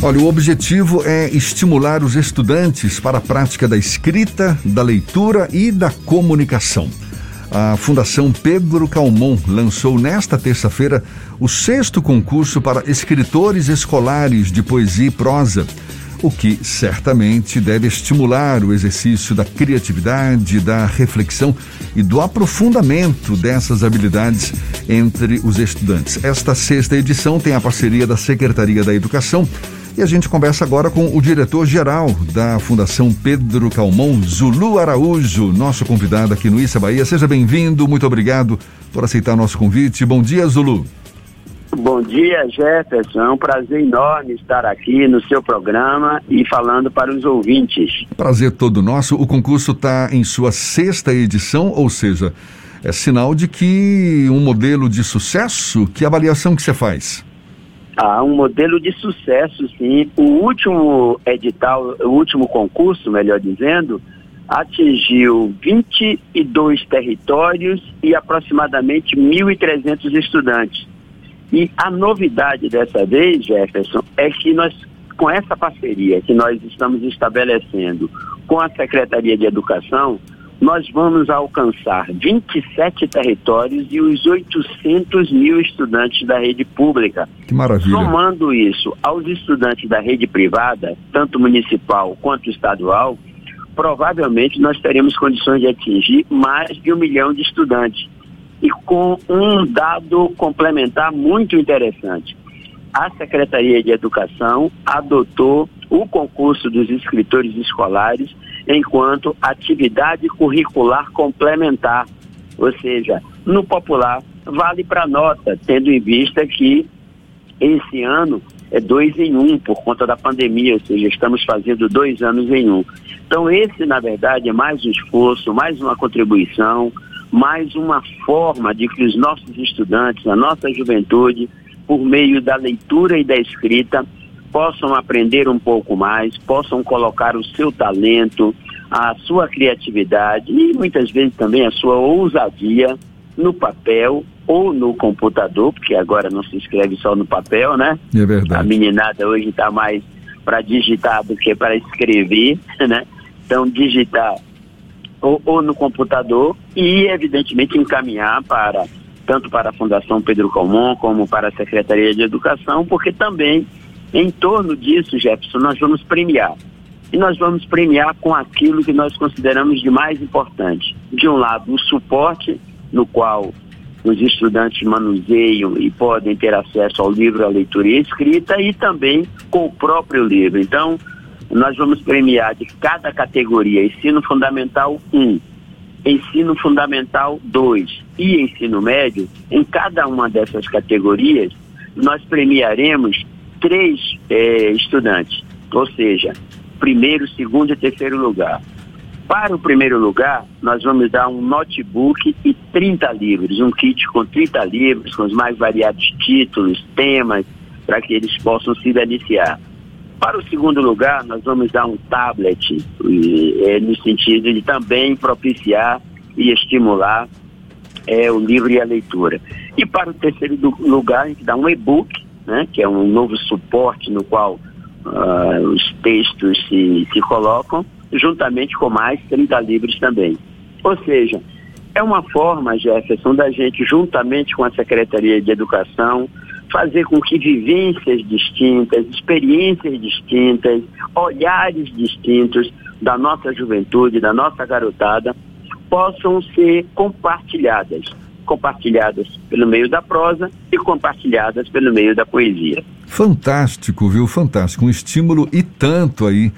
Olha, o objetivo é estimular os estudantes para a prática da escrita, da leitura e da comunicação. A Fundação Pedro Calmon lançou nesta terça-feira o sexto concurso para escritores escolares de poesia e prosa, o que certamente deve estimular o exercício da criatividade, da reflexão e do aprofundamento dessas habilidades entre os estudantes. Esta sexta edição tem a parceria da Secretaria da Educação e a gente conversa agora com o diretor-geral da Fundação Pedro Calmon, Zulu Araújo, nosso convidado aqui no Issa Bahia. Seja bem-vindo, muito obrigado por aceitar nosso convite. Bom dia, Zulu. Bom dia, Jefferson. É um prazer enorme estar aqui no seu programa e falando para os ouvintes. Prazer todo nosso. O concurso está em sua sexta edição, ou seja, é sinal de que um modelo de sucesso. Que avaliação que você faz? Há um modelo de sucesso, sim. O último edital, o último concurso, melhor dizendo, atingiu 22 territórios e aproximadamente 1.300 estudantes. E a novidade dessa vez, Jefferson, é que nós, com essa parceria que nós estamos estabelecendo com a Secretaria de Educação, nós vamos alcançar 27 territórios e os 800 mil estudantes da rede pública. Que maravilha. Somando isso aos estudantes da rede privada, tanto municipal quanto estadual, provavelmente nós teremos condições de atingir mais de um milhão de estudantes. E com um dado complementar muito interessante. A Secretaria de Educação adotou o concurso dos escritores escolares enquanto atividade curricular complementar. Ou seja, no popular, vale para nota, tendo em vista que esse ano é dois em um por conta da pandemia, ou seja, estamos fazendo dois anos em um. Então, esse, na verdade, é mais um esforço, mais uma contribuição, mais uma forma de que os nossos estudantes, a nossa juventude, por meio da leitura e da escrita, possam aprender um pouco mais, possam colocar o seu talento, a sua criatividade e muitas vezes também a sua ousadia no papel ou no computador, porque agora não se escreve só no papel, né? É verdade. A meninada hoje está mais para digitar do que para escrever, né? Então, digitar ou, ou, no computador e, evidentemente, encaminhar para tanto para a Fundação Pedro Calmon como para a Secretaria de Educação, porque também em torno disso, Jefferson, nós vamos premiar. E nós vamos premiar com aquilo que nós consideramos de mais importante. De um lado, o suporte, no qual os estudantes manuseiam e podem ter acesso ao livro, à leitura e à escrita, e também com o próprio livro. Então, nós vamos premiar de cada categoria, ensino fundamental 1, ensino fundamental 2 e ensino médio, em cada uma dessas categorias, nós premiaremos três é, estudantes, ou seja, primeiro, segundo e terceiro lugar. Para o primeiro lugar, nós vamos dar um notebook e 30 livros, um kit com 30 livros, com os mais variados títulos, temas, para que eles possam se deliciar. Para o segundo lugar, nós vamos dar um tablet, é, no sentido de também propiciar e estimular é, o livro e a leitura. E para o terceiro lugar, a gente dá um e-book né, que é um novo suporte no qual uh, os textos se, se colocam, juntamente com mais 30 livros também. Ou seja, é uma forma, Jefferson, da gente, juntamente com a Secretaria de Educação, fazer com que vivências distintas, experiências distintas, olhares distintos da nossa juventude, da nossa garotada, possam ser compartilhadas compartilhadas pelo meio da prosa e compartilhadas pelo meio da poesia. Fantástico, viu? Fantástico. Um estímulo e tanto aí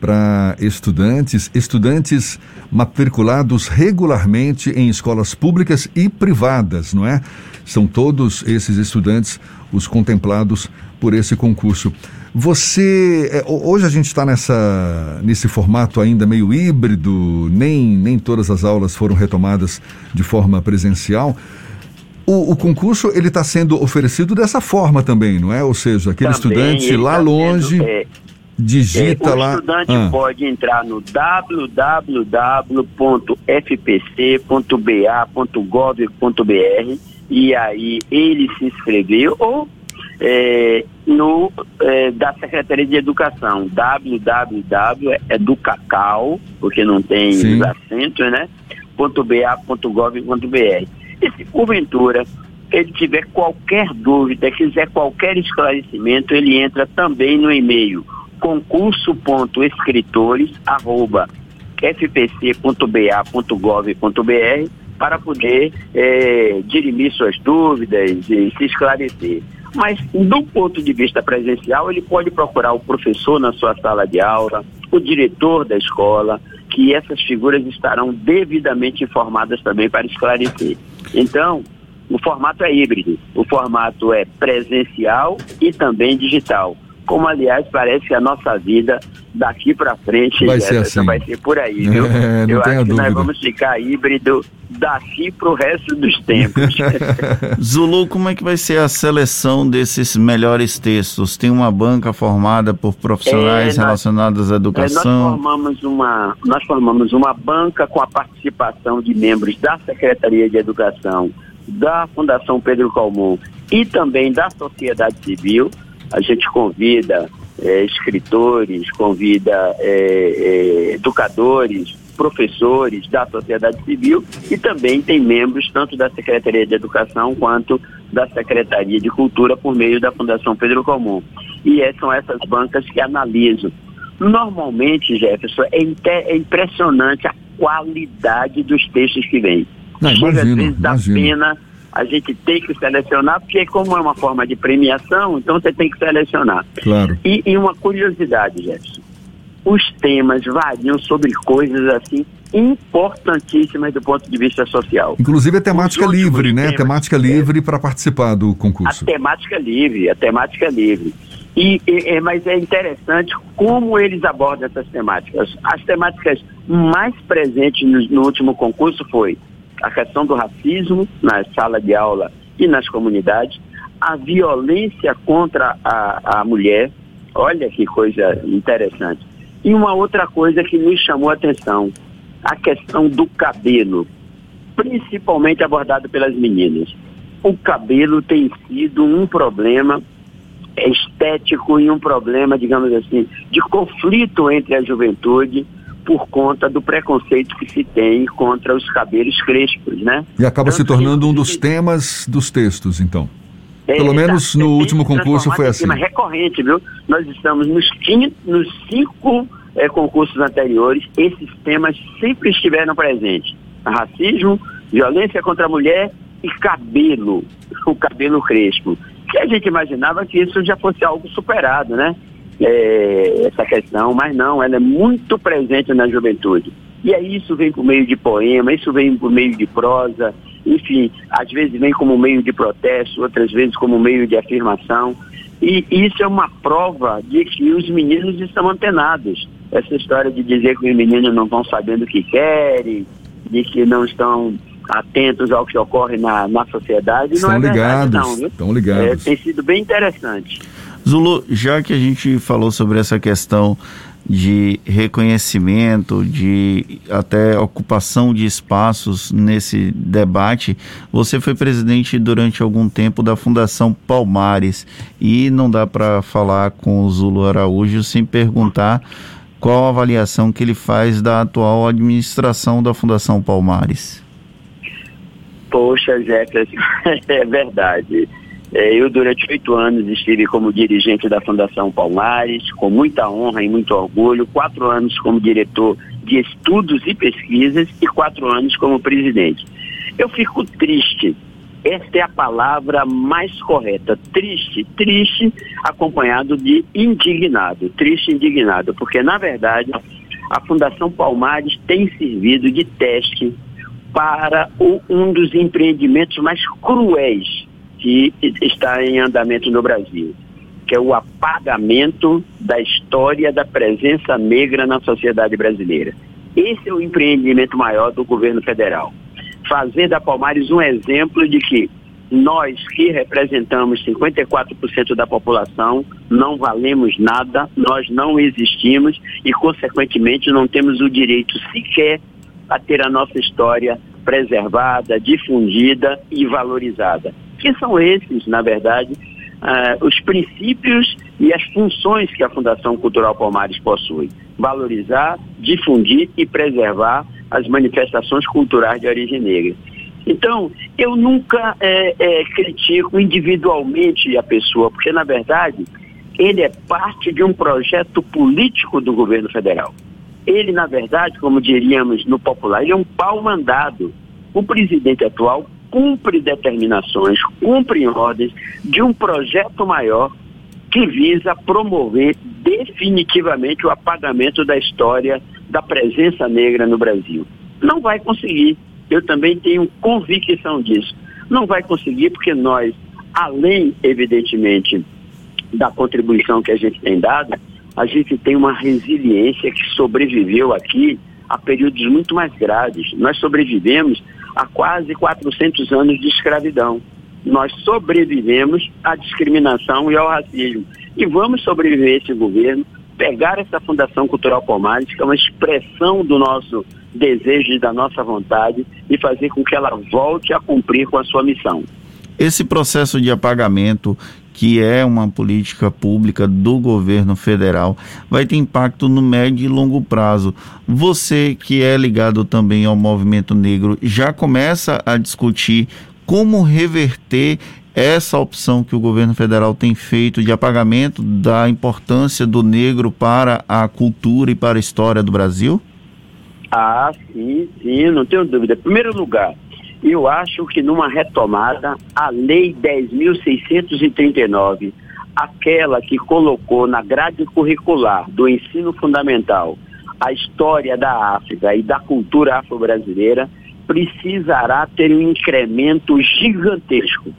para estudantes, estudantes matriculados regularmente em escolas públicas e privadas, não é? São todos esses estudantes os contemplados por esse concurso. Você é, hoje a gente está nessa nesse formato ainda meio híbrido, nem nem todas as aulas foram retomadas de forma presencial. O, o concurso ele está sendo oferecido dessa forma também, não é? Ou seja, aquele também estudante lá tá longe sendo, é, digita é, o lá. O estudante ah. pode entrar no www.fpc.ba.gov.br e aí ele se inscreveu ou é, no, é, da Secretaria de Educação, www.educacal, porque não tem Sim. os acentos, né? .ba.gov.br. E se porventura ele tiver qualquer dúvida, quiser qualquer esclarecimento, ele entra também no e-mail concurso.escritores@fpc.ba.gov.br para poder é, dirimir suas dúvidas e se esclarecer. Mas, do ponto de vista presencial, ele pode procurar o professor na sua sala de aula, o diretor da escola, que essas figuras estarão devidamente informadas também para esclarecer. Então, o formato é híbrido, o formato é presencial e também digital como aliás parece que a nossa vida daqui para frente vai ser, assim. vai ser por aí, viu? É, Eu acho que dúvida. nós vamos ficar híbrido daqui para o resto dos tempos. Zulu, como é que vai ser a seleção desses melhores textos? Tem uma banca formada por profissionais é, nós, relacionados à educação? É, nós formamos uma nós formamos uma banca com a participação de membros da Secretaria de Educação, da Fundação Pedro Calmon e também da sociedade civil a gente convida é, escritores, convida é, é, educadores, professores da sociedade civil e também tem membros tanto da Secretaria de Educação quanto da Secretaria de Cultura por meio da Fundação Pedro Comum. E é, são essas bancas que analisam. Normalmente, Jefferson, é, é impressionante a qualidade dos textos que vêm. Chega imagino, às vezes da pena a gente tem que selecionar, porque como é uma forma de premiação, então você tem que selecionar. Claro. E, e uma curiosidade, Jefferson, os temas variam sobre coisas assim importantíssimas do ponto de vista social. Inclusive a temática livre, né? Temas, a temática livre é, para participar do concurso. A temática livre, a temática livre. E, e, é, mas é interessante como eles abordam essas temáticas. As temáticas mais presentes no, no último concurso foi a questão do racismo na sala de aula e nas comunidades, a violência contra a, a mulher, olha que coisa interessante. E uma outra coisa que me chamou a atenção, a questão do cabelo, principalmente abordado pelas meninas. O cabelo tem sido um problema estético e um problema, digamos assim, de conflito entre a juventude por conta do preconceito que se tem contra os cabelos crespos, né? E acaba então, se tornando um dos temas dos textos, então. É, Pelo menos no último concurso foi assim. Tema recorrente, viu? Nós estamos nos, nos cinco é, concursos anteriores, esses temas sempre estiveram presentes. Racismo, violência contra a mulher e cabelo, o cabelo crespo. Que a gente imaginava que isso já fosse algo superado, né? É, essa questão, mas não, ela é muito presente na juventude. E aí isso vem por meio de poema, isso vem por meio de prosa, enfim, às vezes vem como meio de protesto, outras vezes como meio de afirmação. E isso é uma prova de que os meninos estão antenados. Essa história de dizer que os meninos não estão sabendo o que querem, de que não estão atentos ao que ocorre na, na sociedade, estão não é ligados, verdade não, viu? Estão ligados. É, tem sido bem interessante. Zulu, já que a gente falou sobre essa questão de reconhecimento, de até ocupação de espaços nesse debate. Você foi presidente durante algum tempo da Fundação Palmares e não dá para falar com o Zulu Araújo sem perguntar qual a avaliação que ele faz da atual administração da Fundação Palmares. Poxa, Jefferson, é verdade. É, eu, durante oito anos, estive como dirigente da Fundação Palmares, com muita honra e muito orgulho, quatro anos como diretor de estudos e pesquisas e quatro anos como presidente. Eu fico triste, esta é a palavra mais correta, triste, triste, acompanhado de indignado, triste indignado, porque, na verdade, a Fundação Palmares tem servido de teste para o, um dos empreendimentos mais cruéis que está em andamento no Brasil, que é o apagamento da história da presença negra na sociedade brasileira. Esse é o empreendimento maior do governo federal. Fazer da Palmares um exemplo de que nós que representamos 54% da população não valemos nada, nós não existimos e, consequentemente, não temos o direito sequer a ter a nossa história preservada, difundida e valorizada que são esses, na verdade, uh, os princípios e as funções que a Fundação Cultural Palmares possui. Valorizar, difundir e preservar as manifestações culturais de origem negra. Então, eu nunca é, é, critico individualmente a pessoa, porque, na verdade, ele é parte de um projeto político do governo federal. Ele, na verdade, como diríamos no popular, ele é um pau mandado. O presidente atual cumpre determinações, cumpre ordens de um projeto maior que visa promover definitivamente o apagamento da história da presença negra no Brasil. Não vai conseguir. Eu também tenho convicção disso. Não vai conseguir porque nós, além, evidentemente, da contribuição que a gente tem dado, a gente tem uma resiliência que sobreviveu aqui a períodos muito mais graves. Nós sobrevivemos a quase 400 anos de escravidão. Nós sobrevivemos à discriminação e ao racismo. E vamos sobreviver esse governo, pegar essa Fundação Cultural Palmares, que é uma expressão do nosso desejo e da nossa vontade, e fazer com que ela volte a cumprir com a sua missão. Esse processo de apagamento que é uma política pública do governo federal, vai ter impacto no médio e longo prazo. Você que é ligado também ao movimento negro já começa a discutir como reverter essa opção que o governo federal tem feito de apagamento da importância do negro para a cultura e para a história do Brasil? Ah, sim, sim, não tenho dúvida. Em primeiro lugar, eu acho que numa retomada, a Lei 10.639, aquela que colocou na grade curricular do ensino fundamental a história da África e da cultura afro-brasileira, precisará ter um incremento gigantesco.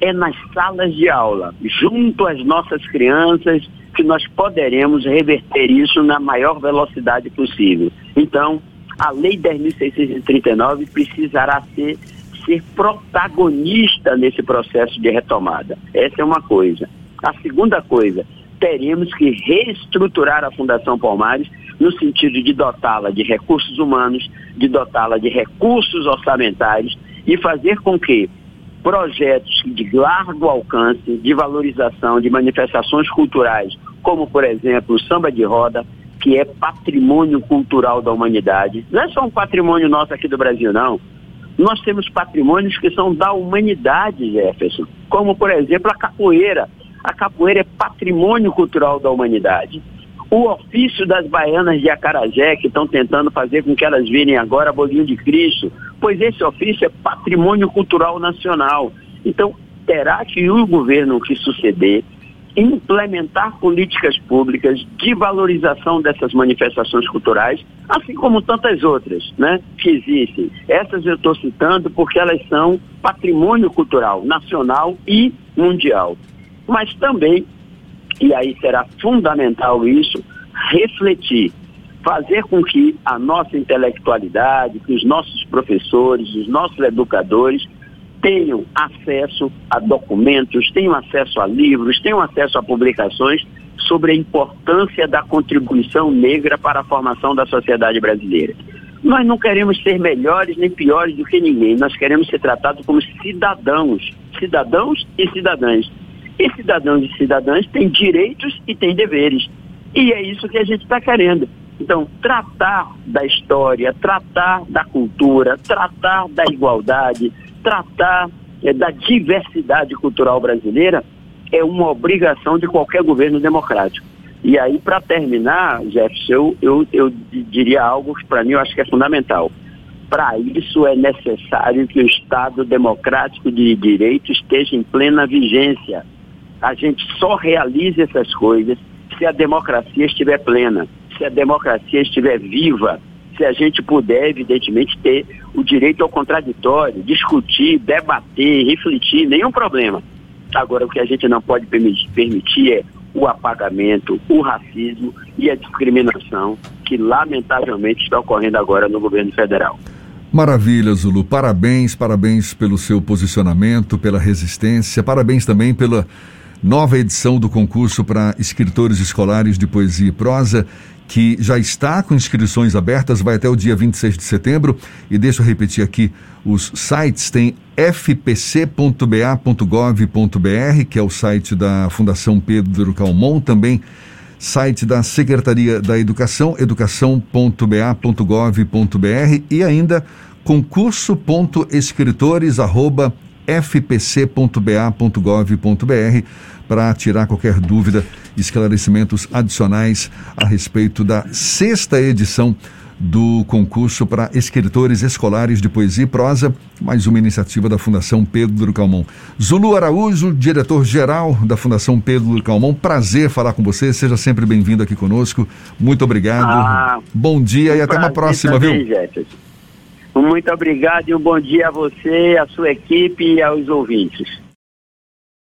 É nas salas de aula, junto às nossas crianças, que nós poderemos reverter isso na maior velocidade possível. Então, a Lei 10.639 precisará ser, ser protagonista nesse processo de retomada. Essa é uma coisa. A segunda coisa, teremos que reestruturar a Fundação Palmares no sentido de dotá-la de recursos humanos, de dotá-la de recursos orçamentários e fazer com que projetos de largo alcance, de valorização de manifestações culturais, como por exemplo o samba de roda, que é patrimônio cultural da humanidade. Não é só um patrimônio nosso aqui do Brasil, não. Nós temos patrimônios que são da humanidade, Jefferson, como, por exemplo, a capoeira. A capoeira é patrimônio cultural da humanidade. O ofício das baianas de Acarajé, que estão tentando fazer com que elas virem agora bolinho de Cristo, pois esse ofício é patrimônio cultural nacional. Então, terá que o governo que suceder implementar políticas públicas de valorização dessas manifestações culturais, assim como tantas outras né, que existem. Essas eu estou citando porque elas são patrimônio cultural nacional e mundial. Mas também, e aí será fundamental isso, refletir, fazer com que a nossa intelectualidade, que os nossos professores, os nossos educadores tenham acesso a documentos, tenham acesso a livros, tenham acesso a publicações sobre a importância da contribuição negra para a formação da sociedade brasileira. Nós não queremos ser melhores nem piores do que ninguém, nós queremos ser tratados como cidadãos, cidadãos e cidadãs. E cidadãos e cidadãs têm direitos e têm deveres. E é isso que a gente está querendo. Então, tratar da história, tratar da cultura, tratar da igualdade, tratar é, da diversidade cultural brasileira é uma obrigação de qualquer governo democrático. E aí, para terminar, Jefferson, eu, eu, eu diria algo que para mim eu acho que é fundamental. Para isso é necessário que o Estado democrático de direito esteja em plena vigência. A gente só realiza essas coisas se a democracia estiver plena, se a democracia estiver viva, se a gente puder, evidentemente, ter o direito ao contraditório, discutir, debater, refletir, nenhum problema. Agora, o que a gente não pode permitir é o apagamento, o racismo e a discriminação que, lamentavelmente, está ocorrendo agora no governo federal. Maravilha, Zulu. Parabéns, parabéns pelo seu posicionamento, pela resistência, parabéns também pela nova edição do concurso para escritores escolares de poesia e prosa, que já está com inscrições abertas, vai até o dia 26 de setembro. E deixa eu repetir aqui os sites: tem fpc.ba.gov.br, que é o site da Fundação Pedro Calmon, também site da Secretaria da Educação, educação.ba.gov.br e ainda concurso.escritores@fpc.ba.gov.br para tirar qualquer dúvida, esclarecimentos adicionais a respeito da sexta edição do concurso para escritores escolares de poesia e prosa, mais uma iniciativa da Fundação Pedro Calmon. Zulu Araújo, diretor-geral da Fundação Pedro Calmon, prazer falar com você, seja sempre bem-vindo aqui conosco. Muito obrigado. Ah, Bom dia e até uma próxima, também, viu? Jefferson. Muito obrigado e um bom dia a você, a sua equipe e aos ouvintes.